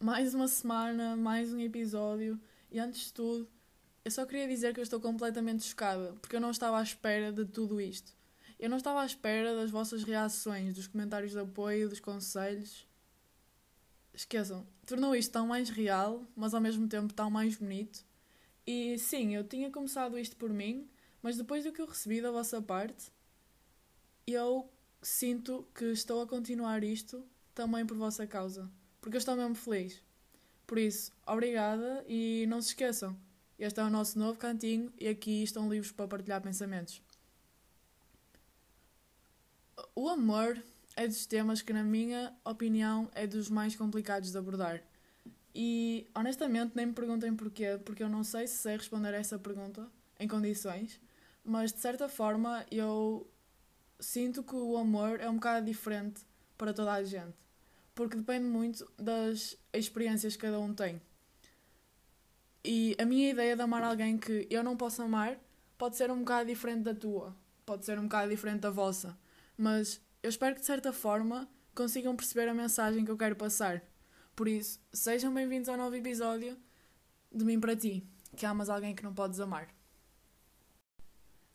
mais uma semana, mais um episódio. E antes de tudo, eu só queria dizer que eu estou completamente chocada, porque eu não estava à espera de tudo isto. Eu não estava à espera das vossas reações, dos comentários de apoio, dos conselhos. Esqueçam, tornou isto tão mais real, mas ao mesmo tempo tão mais bonito. E sim, eu tinha começado isto por mim, mas depois do que eu recebi da vossa parte, eu sinto que estou a continuar isto também por vossa causa. Porque eu estou mesmo feliz. Por isso, obrigada e não se esqueçam, este é o nosso novo cantinho e aqui estão livros para partilhar pensamentos. O amor é dos temas que, na minha opinião, é dos mais complicados de abordar. E honestamente nem me perguntem porquê, porque eu não sei se sei responder a essa pergunta em condições, mas de certa forma eu sinto que o amor é um bocado diferente para toda a gente, porque depende muito das experiências que cada um tem. E a minha ideia de amar alguém que eu não posso amar pode ser um bocado diferente da tua, pode ser um bocado diferente da vossa, mas eu espero que de certa forma consigam perceber a mensagem que eu quero passar. Por isso, sejam bem-vindos ao novo episódio de mim para ti, que amas alguém que não podes amar.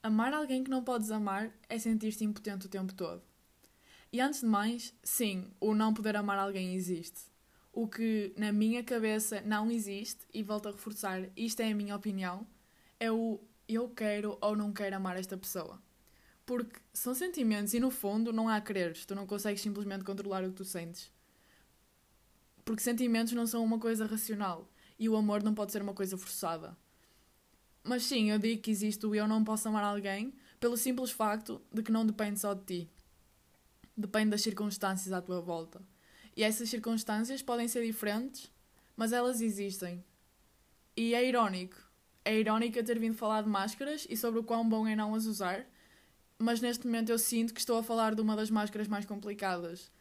Amar alguém que não podes amar é sentir-te impotente o tempo todo. E antes de mais, sim, o não poder amar alguém existe. O que na minha cabeça não existe, e volto a reforçar, isto é a minha opinião, é o eu quero ou não quero amar esta pessoa. Porque são sentimentos e no fundo não há quereres, tu não consegues simplesmente controlar o que tu sentes. Porque sentimentos não são uma coisa racional e o amor não pode ser uma coisa forçada. Mas sim, eu digo que existe o eu não posso amar alguém pelo simples facto de que não depende só de ti. Depende das circunstâncias à tua volta. E essas circunstâncias podem ser diferentes, mas elas existem. E é irónico. É irónico eu ter vindo falar de máscaras e sobre o quão bom é não as usar, mas neste momento eu sinto que estou a falar de uma das máscaras mais complicadas.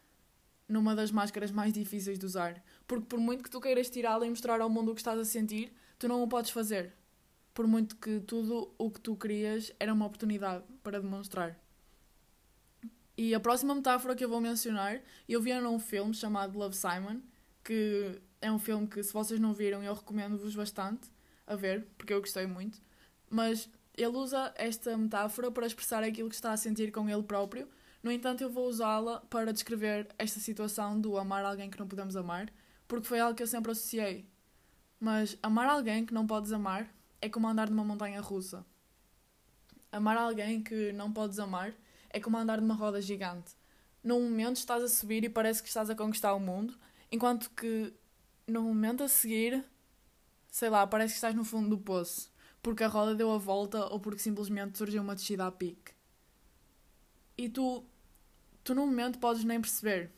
Numa das máscaras mais difíceis de usar. Porque por muito que tu queiras tirá-la e mostrar ao mundo o que estás a sentir, tu não o podes fazer por muito que tudo o que tu querias era uma oportunidade para demonstrar. E a próxima metáfora que eu vou mencionar, eu vi num filme chamado Love Simon, que é um filme que, se vocês não viram, eu recomendo-vos bastante a ver, porque eu gostei muito. Mas ele usa esta metáfora para expressar aquilo que está a sentir com ele próprio. No entanto, eu vou usá-la para descrever esta situação do amar alguém que não podemos amar, porque foi algo que eu sempre associei. Mas amar alguém que não podes amar é como andar numa montanha russa. Amar alguém que não podes amar é como andar numa roda gigante. Num momento estás a subir e parece que estás a conquistar o mundo, enquanto que no momento a seguir, sei lá, parece que estás no fundo do poço, porque a roda deu a volta ou porque simplesmente surgiu uma descida a pique. E tu, tu no momento podes nem perceber.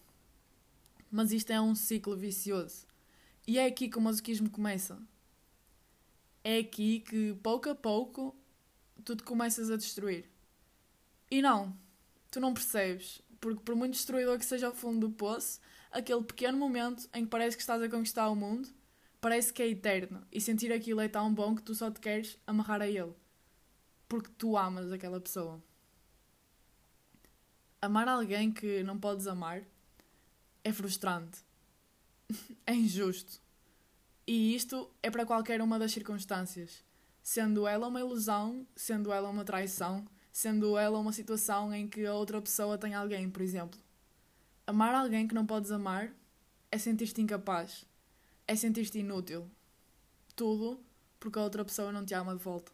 Mas isto é um ciclo vicioso. E é aqui que o masoquismo começa é aqui que pouco a pouco tu te começas a destruir. E não, tu não percebes, porque por muito destruidor que seja o fundo do poço, aquele pequeno momento em que parece que estás a conquistar o mundo, parece que é eterno, e sentir aquilo é tão bom que tu só te queres amarrar a ele, porque tu amas aquela pessoa. Amar alguém que não podes amar é frustrante, é injusto. E isto é para qualquer uma das circunstâncias, sendo ela uma ilusão, sendo ela uma traição, sendo ela uma situação em que a outra pessoa tem alguém, por exemplo. Amar alguém que não podes amar é sentir-te incapaz, é sentir-te inútil. Tudo porque a outra pessoa não te ama de volta.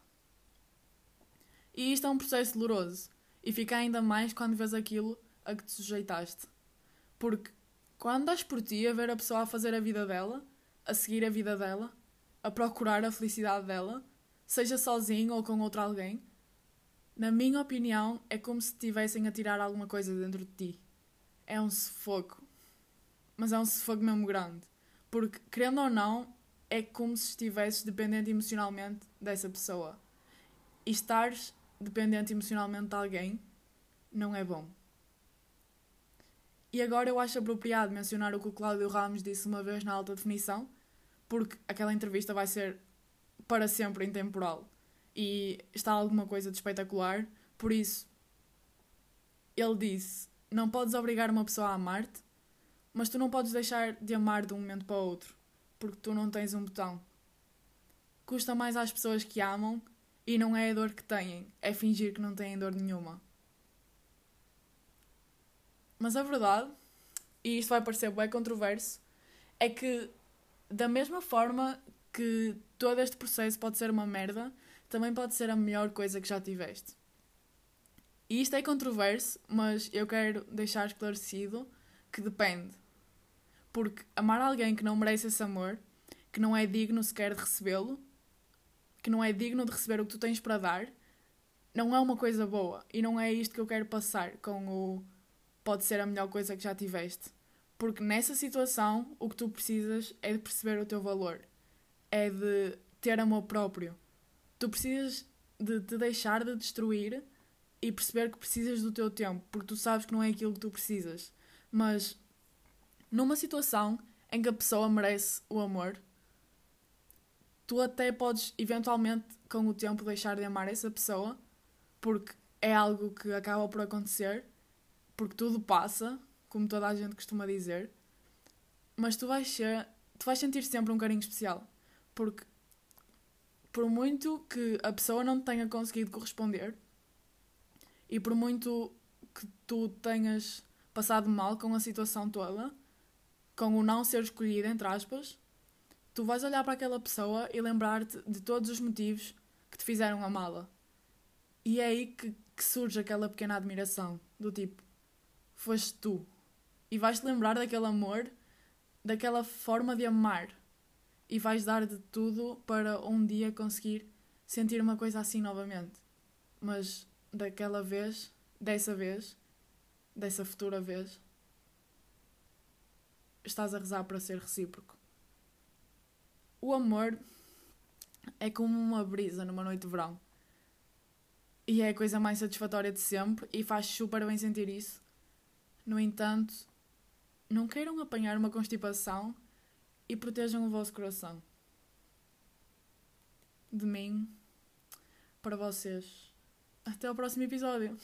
E isto é um processo doloroso e fica ainda mais quando vês aquilo a que te sujeitaste. Porque quando dás por ti a ver a pessoa a fazer a vida dela, a seguir a vida dela, a procurar a felicidade dela, seja sozinho ou com outro alguém, na minha opinião, é como se estivessem a tirar alguma coisa dentro de ti. É um sufoco. Mas é um sufoco mesmo grande. Porque, querendo ou não, é como se estivesses dependente emocionalmente dessa pessoa. E estares dependente emocionalmente de alguém não é bom. E agora eu acho apropriado mencionar o que o Cláudio Ramos disse uma vez na alta definição, porque aquela entrevista vai ser para sempre intemporal e está alguma coisa de espetacular. Por isso, ele disse: Não podes obrigar uma pessoa a amar-te, mas tu não podes deixar de amar de um momento para o outro. porque tu não tens um botão. Custa mais às pessoas que amam e não é a dor que têm, é fingir que não têm dor nenhuma. Mas a verdade, e isto vai parecer bem controverso, é que da mesma forma que todo este processo pode ser uma merda, também pode ser a melhor coisa que já tiveste. E isto é controverso, mas eu quero deixar esclarecido que depende. Porque amar alguém que não merece esse amor, que não é digno sequer de recebê-lo, que não é digno de receber o que tu tens para dar, não é uma coisa boa. E não é isto que eu quero passar com o pode ser a melhor coisa que já tiveste. Porque nessa situação o que tu precisas é de perceber o teu valor, é de ter amor próprio. Tu precisas de te deixar de destruir e perceber que precisas do teu tempo, porque tu sabes que não é aquilo que tu precisas. Mas numa situação em que a pessoa merece o amor, tu até podes eventualmente com o tempo deixar de amar essa pessoa, porque é algo que acaba por acontecer, porque tudo passa, como toda a gente costuma dizer, mas tu vais ser, tu vais sentir sempre um carinho especial, porque por muito que a pessoa não tenha conseguido corresponder, e por muito que tu tenhas passado mal com a situação toda, com o não ser escolhido, entre aspas, tu vais olhar para aquela pessoa e lembrar-te de todos os motivos que te fizeram amá-la. E é aí que, que, surge aquela pequena admiração, do tipo, foste tu. E vais-te lembrar daquele amor, daquela forma de amar. E vais dar de tudo para um dia conseguir sentir uma coisa assim novamente. Mas daquela vez, dessa vez, dessa futura vez, estás a rezar para ser recíproco. O amor é como uma brisa numa noite de verão. E é a coisa mais satisfatória de sempre e faz super bem sentir isso. No entanto, não queiram apanhar uma constipação e protejam o vosso coração. De mim, para vocês. Até ao próximo episódio.